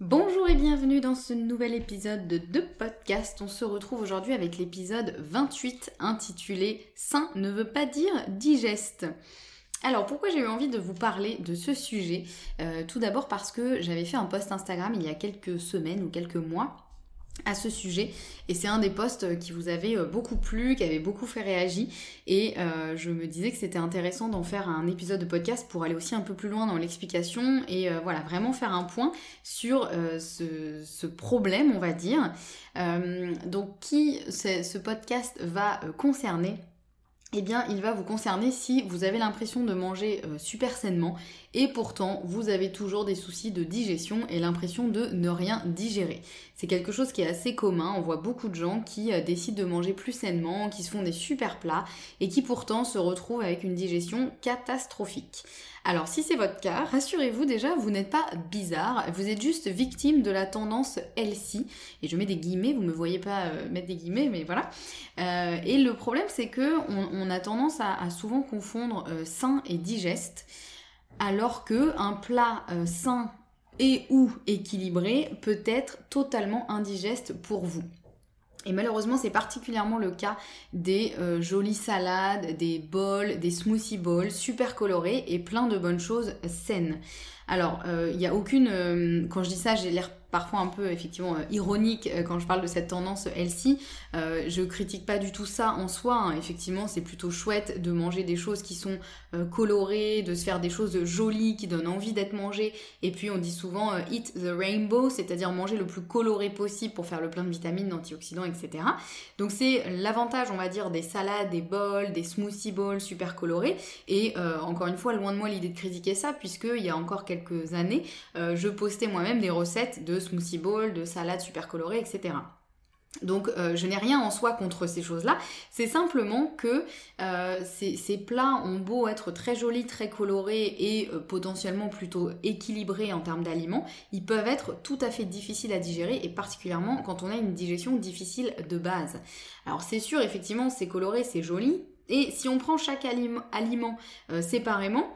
Bonjour et bienvenue dans ce nouvel épisode de Podcast. On se retrouve aujourd'hui avec l'épisode 28 intitulé Sain ne veut pas dire digeste. Alors pourquoi j'ai eu envie de vous parler de ce sujet? Euh, Tout d'abord parce que j'avais fait un post Instagram il y a quelques semaines ou quelques mois à ce sujet. Et c'est un des posts qui vous avait euh, beaucoup plu, qui avait beaucoup fait réagir. Et euh, je me disais que c'était intéressant d'en faire un épisode de podcast pour aller aussi un peu plus loin dans l'explication et euh, voilà vraiment faire un point sur ce, problème on va dire. donc qui ce podcast va concerner? Eh bien il va vous concerner si vous avez l'impression de manger super sainement et pourtant vous avez toujours des soucis de digestion et l'impression de ne rien digérer. C'est quelque chose qui est assez commun, on voit beaucoup de gens qui euh, décident de manger plus sainement, qui se font des super plats et qui pourtant se retrouvent avec une digestion catastrophique. Alors si c'est votre cas, rassurez-vous déjà, vous n'êtes pas bizarre, vous êtes juste victime de la tendance healthy, et je mets des guillemets, vous me voyez pas euh, mettre des guillemets, mais voilà. Euh, et le problème c'est que on, a tendance à, souvent confondre sain et digeste alors que un plat euh, sain et ou équilibré peut être totalement indigeste pour vous. Et malheureusement, c'est particulièrement le cas des euh, jolies salades, des bols, des smoothie bowls super colorés et plein de bonnes choses saines. Alors, il euh, n'y a aucune... quand je dis ça, j'ai l'air parfois un peu effectivement euh, ironique euh, quand je parle de cette tendance healthy. Euh, je critique pas du tout ça en soi. Hein. Effectivement, c'est plutôt chouette de manger des choses qui sont euh, colorées, de se faire des choses jolies qui donnent envie d'être mangées. Et puis on dit souvent eat the rainbow, c'est-à-dire manger le plus coloré possible pour faire le plein de vitamines, d'antioxydants, etc. Donc c'est l'avantage, on va dire, des salades, des bols, des smoothie bowls super colorés. Et encore une fois, loin de moi l'idée de critiquer ça, puisque il y a encore quelques années, je postais moi-même des recettes de smoothie bowl, de salade super colorée, etc. Donc euh, je n'ai rien en soi contre ces choses-là, c'est simplement que euh, ces, plats ont beau être très jolis, très colorés et euh, potentiellement plutôt équilibrés en termes d'aliments, ils peuvent être tout à fait difficiles à digérer et particulièrement quand on a une digestion difficile de base. Alors c'est sûr, effectivement, c'est coloré, c'est joli, et si on prend chaque aliment séparément,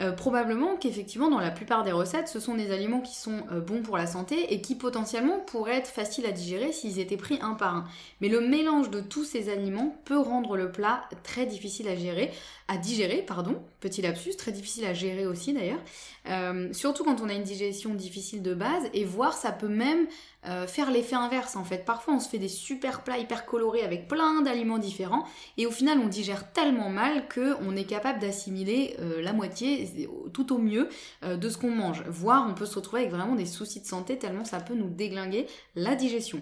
euh, probablement qu'effectivement dans la plupart des recettes, ce sont des aliments qui sont euh, bons pour la santé et qui potentiellement pourraient être faciles à digérer s'ils étaient pris un par un. Mais le mélange de tous ces aliments peut rendre le plat très difficile à gérer, à digérer, pardon, petit lapsus, très difficile à gérer aussi d'ailleurs, euh, surtout quand on a une digestion difficile de base, et voire ça peut même euh, faire l'effet inverse en fait. Parfois on se fait des super plats hyper colorés avec plein d'aliments différents, et au final on digère tellement mal qu'on est capable d'assimiler euh, la moitié, tout au mieux, de ce qu'on mange. Voire on peut se retrouver avec vraiment des soucis de santé tellement ça peut nous déglinguer la digestion.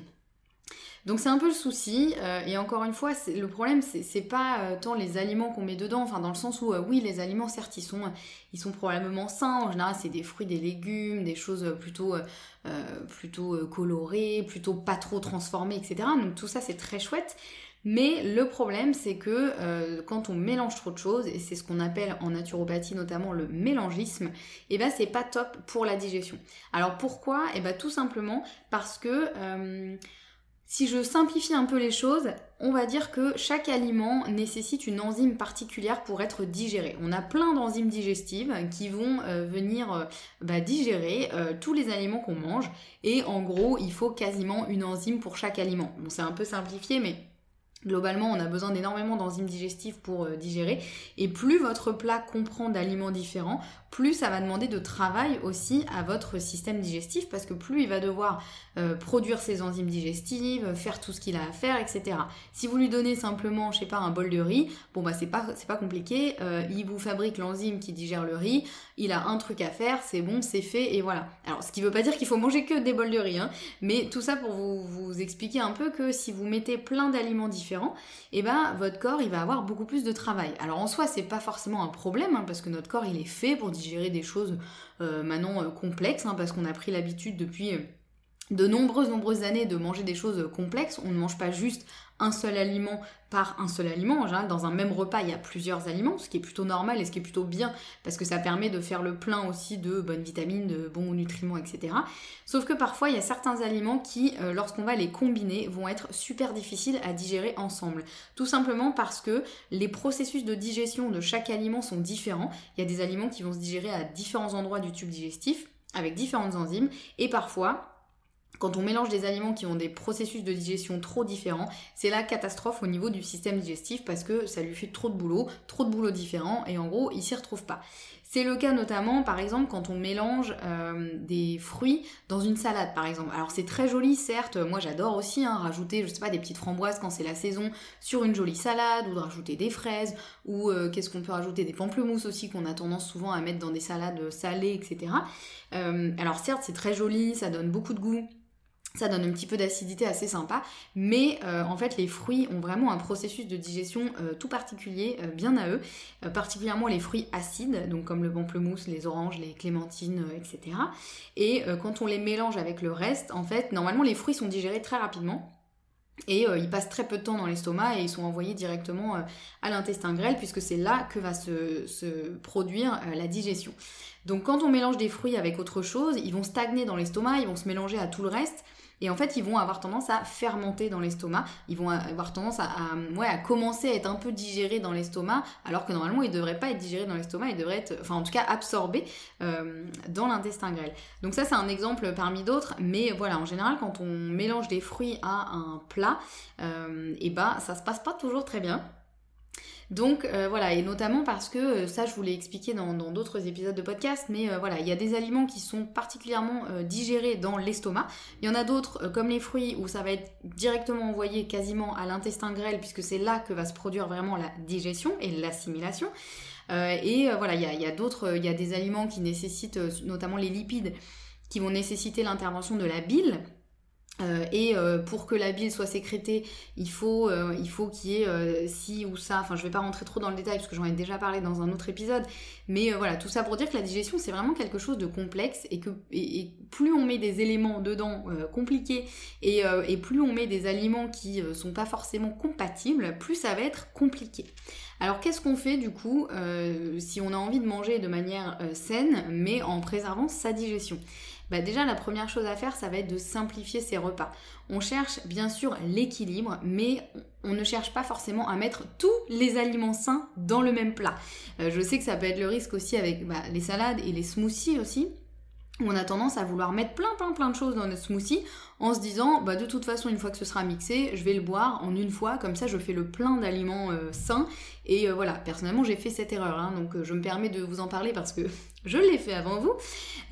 Donc c'est un peu le souci, euh, et encore une fois, le problème c'est pas euh, tant les aliments qu'on met dedans, enfin dans le sens où euh, oui les aliments certes ils sont, ils sont probablement sains, en général c'est des fruits, des légumes, des choses plutôt, plutôt colorées, plutôt pas trop transformées, etc. Donc tout ça c'est très chouette. Mais le problème, c'est que quand on mélange trop de choses, et c'est ce qu'on appelle en naturopathie notamment le mélangisme, et eh ben c'est pas top pour la digestion. Alors pourquoi? Et eh ben tout simplement parce que si je simplifie un peu les choses, on va dire que chaque aliment nécessite une enzyme particulière pour être digéré. On a plein d'enzymes digestives qui vont euh, venir euh, bah, digérer euh, tous les aliments qu'on mange. Et en gros, il faut quasiment une enzyme pour chaque aliment. Bon, c'est un peu simplifié, mais Globalement, on a besoin d'énormément d'enzymes digestifs pour euh, digérer. Et plus votre plat comprend d'aliments différents, plus ça va demander de travail aussi à votre système digestif parce que plus il va devoir euh, produire ses enzymes digestives, faire tout ce qu'il a à faire, etc. Si vous lui donnez simplement, je sais pas, un bol de riz, bon bah c'est pas c'est pas compliqué. Euh, il vous fabrique l'enzyme qui digère le riz. Il a un truc à faire, c'est bon, c'est fait et voilà. Alors ce qui veut pas dire qu'il faut manger que des bols de riz, hein, mais tout ça pour vous, vous expliquer un peu que si vous mettez plein d'aliments différents, et eh ben votre corps il va avoir beaucoup plus de travail. Alors en soi c'est pas forcément un problème hein, parce que notre corps il est fait pour digérer des choses euh, maintenant euh, complexes hein, parce qu'on a pris l'habitude depuis euh, de nombreuses, nombreuses années de manger des choses complexes. On ne mange pas juste un seul aliment par un seul aliment. En général, dans un même repas, il y a plusieurs aliments, ce qui est plutôt normal et ce qui est plutôt bien parce que ça permet de faire le plein aussi de bonnes vitamines, de bons nutriments, etc. Sauf que parfois, il y a certains aliments qui, euh, lorsqu'on va les combiner, vont être super difficiles à digérer ensemble. Tout simplement parce que les processus de digestion de chaque aliment sont différents. Il y a des aliments qui vont se digérer à différents endroits du tube digestif avec différentes enzymes et parfois quand on mélange des aliments qui ont des processus de digestion trop différents, c'est la catastrophe au niveau du système digestif parce que ça lui fait trop de boulot, trop de boulot différent et en gros il s'y retrouve pas. C'est le cas notamment par exemple quand on mélange euh, des fruits dans une salade par exemple. Alors c'est très joli certes, moi j'adore aussi hein, rajouter je sais pas des petites framboises quand c'est la saison sur une jolie salade ou de rajouter des fraises ou euh, qu'est-ce qu'on peut rajouter des pamplemousses aussi qu'on a tendance souvent à mettre dans des salades salées etc. Euh, alors certes c'est très joli, ça donne beaucoup de goût ça donne un petit peu d'acidité assez sympa, mais euh, en fait les fruits ont vraiment un processus de digestion euh, tout particulier, euh, bien à eux, particulièrement les fruits acides, donc comme le pamplemousse, les oranges, les clémentines, etc. Et quand on les mélange avec le reste, en fait, normalement les fruits sont digérés très rapidement. Et ils passent très peu de temps dans l'estomac et ils sont envoyés directement à l'intestin grêle puisque c'est là que va se, se produire la digestion. Donc quand on mélange des fruits avec autre chose, ils vont stagner dans l'estomac, ils vont se mélanger à tout le reste et en fait, ils vont avoir tendance à fermenter dans l'estomac. Ils vont avoir tendance à, commencer à être un peu digérés dans l'estomac, alors que normalement, ils ne devraient pas être digérés dans l'estomac, ils devraient être, enfin en tout cas, absorbés euh, dans l'intestin grêle. Donc ça, c'est un exemple parmi d'autres. Mais voilà, en général, quand on mélange des fruits à un plat, euh, et ben, ça se passe pas toujours très bien. Donc euh, voilà, et notamment parce que euh, ça je vous l'ai expliqué dans d'autres épisodes de podcast, mais euh, voilà, il y a des aliments qui sont particulièrement digérés dans l'estomac. Il y en a d'autres, comme les fruits, où ça va être directement envoyé quasiment à l'intestin grêle, puisque c'est là que va se produire vraiment la digestion et l'assimilation. et voilà, il y a, y a d'autres, il y a des aliments qui nécessitent, notamment les lipides, qui vont nécessiter l'intervention de la bile. Euh, et euh, pour que la bile soit sécrétée, il faut, euh, qu'il y ait ci ou ça. Enfin, je vais pas rentrer trop dans le détail parce que j'en ai déjà parlé dans un autre épisode. Mais voilà, tout ça pour dire que la digestion c'est vraiment quelque chose de complexe et que plus on met des éléments dedans compliqués et, plus on met des aliments qui sont pas forcément compatibles, plus ça va être compliqué. Alors qu'est-ce qu'on fait du coup si on a envie de manger de manière saine mais en préservant sa digestion? Bah déjà la première chose à faire, ça va être de simplifier ses repas. On cherche bien sûr l'équilibre, mais on ne cherche pas forcément à mettre tous les aliments sains dans le même plat. Euh, je sais que ça peut être le risque aussi avec bah, les salades et les smoothies aussi on a tendance à vouloir mettre plein plein plein de choses dans notre smoothie en se disant bah de toute façon une fois que ce sera mixé je vais le boire en une fois comme ça je fais le plein d'aliments euh, sains et euh, voilà personnellement j'ai fait cette erreur hein, donc je me permets de vous en parler parce que je l'ai fait avant vous.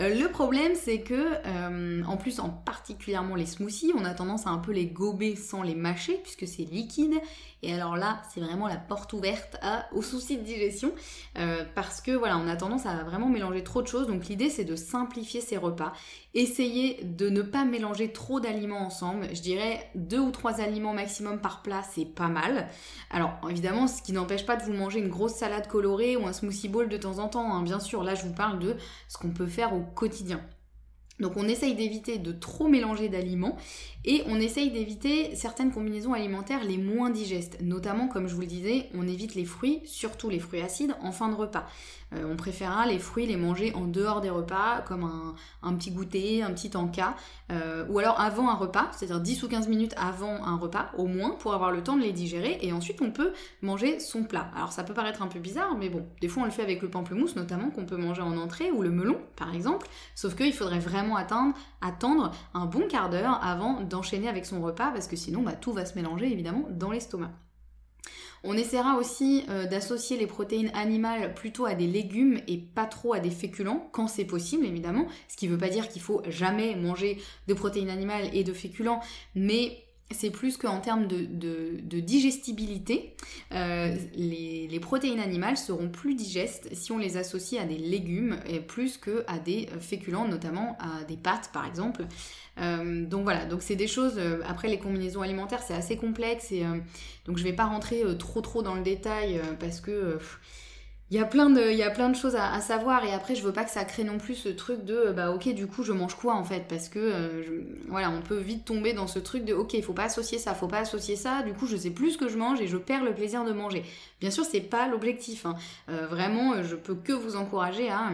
Euh, le problème, c'est que, euh, en plus, en particulièrement les smoothies, on a tendance à un peu les gober sans les mâcher, puisque c'est liquide. Et alors là, c'est vraiment la porte ouverte aux soucis de digestion, euh, parce que voilà, on a tendance à vraiment mélanger trop de choses. Donc l'idée, c'est de simplifier ses repas. Essayez de ne pas mélanger trop d'aliments ensemble. Je dirais deux ou trois aliments maximum par plat, c'est pas mal. Alors évidemment, ce qui n'empêche pas de vous manger une grosse salade colorée ou un smoothie bowl de temps en temps. Hein. Bien sûr, là, je vous parle de ce qu'on peut faire au quotidien. Donc on essaye d'éviter de trop mélanger d'aliments et on essaye d'éviter certaines combinaisons alimentaires les moins digestes. Notamment, comme je vous le disais, on évite les fruits, surtout les fruits acides, en fin de repas. Euh, on préférera les fruits les manger en dehors des repas, comme un, petit goûter, un petit encas, euh, ou alors avant un repas, c'est-à-dire 10 ou 15 minutes avant un repas, au moins, pour avoir le temps de les digérer, et ensuite on peut manger son plat. Alors ça peut paraître un peu bizarre, mais bon, des fois on le fait avec le pamplemousse, notamment, qu'on peut manger en entrée, ou le melon, par exemple, sauf qu'il faudrait vraiment vraiment attendre, un bon quart d'heure avant d'enchaîner avec son repas parce que sinon bah, tout va se mélanger évidemment dans l'estomac. On essaiera aussi euh, d'associer les protéines animales plutôt à des légumes et pas trop à des féculents, quand c'est possible évidemment, ce qui ne veut pas dire qu'il faut jamais manger de protéines animales et de féculents, mais c'est plus qu'en termes de, digestibilité, euh, les, protéines animales seront plus digestes si on les associe à des légumes et plus qu'à des féculents, notamment à des pâtes par exemple. Euh, donc voilà, donc c'est des choses. Euh, après les combinaisons alimentaires, c'est assez complexe et donc je vais pas rentrer trop trop dans le détail parce que il y a plein de, choses à, savoir et après je veux pas que ça crée non plus ce truc de bah ok du coup je mange quoi en fait? Parce que euh, voilà on peut vite tomber dans ce truc de ok il faut pas associer ça faut pas associer ça. Du coup je sais plus ce que je mange et je perds le plaisir de manger. Bien sûr c'est pas l'objectif hein. euh, vraiment je peux que vous encourager à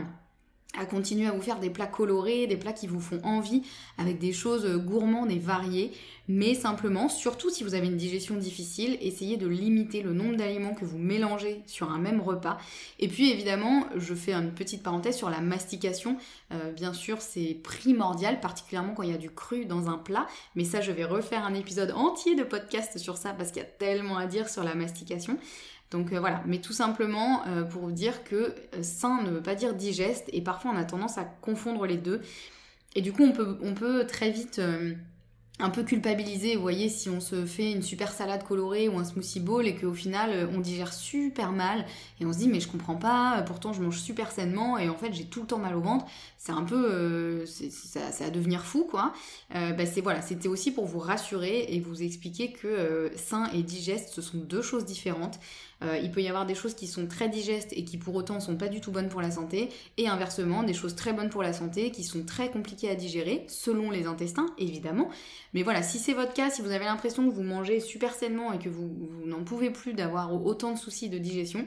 à continuer à vous faire des plats colorés, des plats qui vous font envie, avec des choses gourmandes et variées, mais simplement, surtout si vous avez une digestion difficile, essayez de limiter le nombre d'aliments que vous mélangez sur un même repas. Et puis évidemment, je fais une petite parenthèse sur la mastication. Euh, bien sûr, c'est primordial, particulièrement quand il y a du cru dans un plat, mais ça, je vais refaire un épisode entier de podcast sur ça parce qu'il y a tellement à dire sur la mastication. Donc euh, voilà, mais tout simplement euh, pour vous dire que euh, sain ne veut pas dire digeste et parfois on a tendance à confondre les deux. Et du coup on peut, on peut très vite un peu culpabiliser, vous voyez, si on se fait une super salade colorée ou un smoothie bowl et qu'au final on digère super mal et on se dit mais je comprends pas, pourtant je mange super sainement et en fait j'ai tout le temps mal au ventre, c'est un peu, c'est à devenir fou quoi. bah c'est voilà, c'était aussi pour vous rassurer et vous expliquer que sain et digeste ce sont deux choses différentes. Euh, il peut y avoir des choses qui sont très digestes et qui pour autant sont pas du tout bonnes pour la santé, et inversement des choses très bonnes pour la santé qui sont très compliquées à digérer, selon les intestins évidemment. Mais voilà, si c'est votre cas, si vous avez l'impression que vous mangez super sainement et que vous n'en pouvez plus d'avoir autant de soucis de digestion,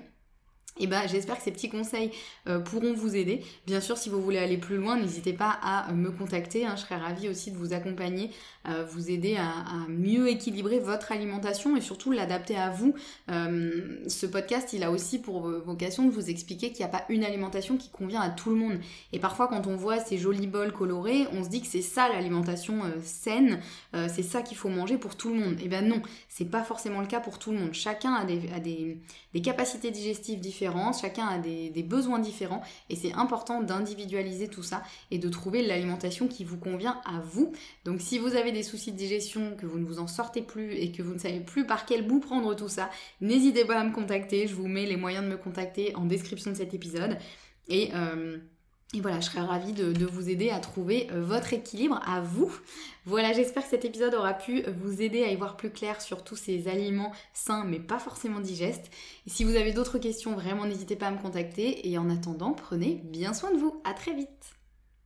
eh ben, j'espère que ces petits conseils euh, pourront vous aider. Bien sûr, si vous voulez aller plus loin, n'hésitez pas à euh, me contacter. Hein. je serais ravie aussi de vous accompagner, euh, vous aider à, mieux équilibrer votre alimentation et surtout l'adapter à vous. ce podcast, il a aussi pour vocation de vous expliquer qu'il n'y a pas une alimentation qui convient à tout le monde. Et parfois, quand on voit ces jolis bols colorés, on se dit que c'est ça l'alimentation saine, c'est ça qu'il faut manger pour tout le monde. Et eh ben non, c'est pas forcément le cas pour tout le monde. Chacun a des capacités digestives différentes chacun a des, besoins différents et c'est important d'individualiser tout ça et de trouver l'alimentation qui vous convient à vous. Donc si vous avez des soucis de digestion, que vous ne vous en sortez plus et que vous ne savez plus par quel bout prendre tout ça, n'hésitez pas à me contacter, je vous mets les moyens de me contacter en description de cet épisode. Et euh, et voilà, je serais ravie de, vous aider à trouver euh, votre équilibre à vous. Voilà, j'espère que cet épisode aura pu vous aider à y voir plus clair sur tous ces aliments sains mais pas forcément digestes. Et si vous avez d'autres questions, vraiment n'hésitez pas à me contacter. Et en attendant, prenez bien soin de vous. À très vite